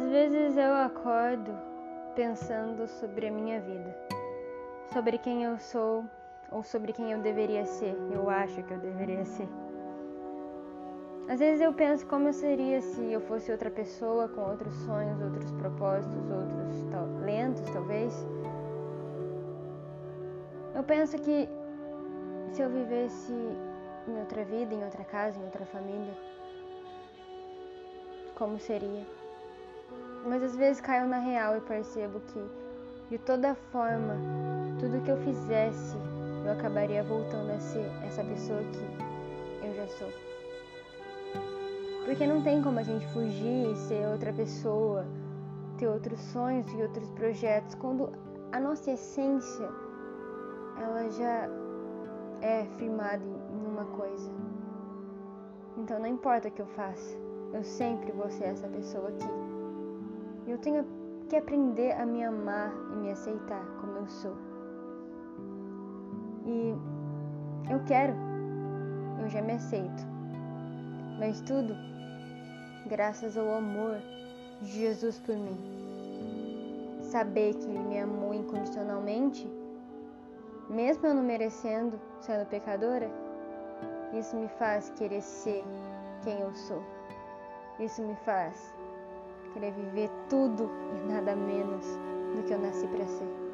vezes eu acordo pensando sobre a minha vida, sobre quem eu sou ou sobre quem eu deveria ser, eu acho que eu deveria ser. Às vezes eu penso como eu seria se eu fosse outra pessoa com outros sonhos, outros propósitos, outros talentos, talvez. Eu penso que se eu vivesse em outra vida, em outra casa, em outra família, como seria? Mas às vezes caio na real e percebo que, de toda forma, tudo que eu fizesse, eu acabaria voltando a ser essa pessoa que eu já sou. Porque não tem como a gente fugir e ser outra pessoa, ter outros sonhos e outros projetos, quando a nossa essência ela já é firmada em uma coisa. Então não importa o que eu faça, eu sempre vou ser essa pessoa aqui. Eu tenho que aprender a me amar e me aceitar como eu sou. E eu quero, eu já me aceito. Mas tudo graças ao amor de Jesus por mim. Saber que Ele me amou incondicionalmente, mesmo eu não merecendo, sendo pecadora, isso me faz querer ser quem eu sou. Isso me faz querer viver tudo e nada menos do que eu nasci para ser.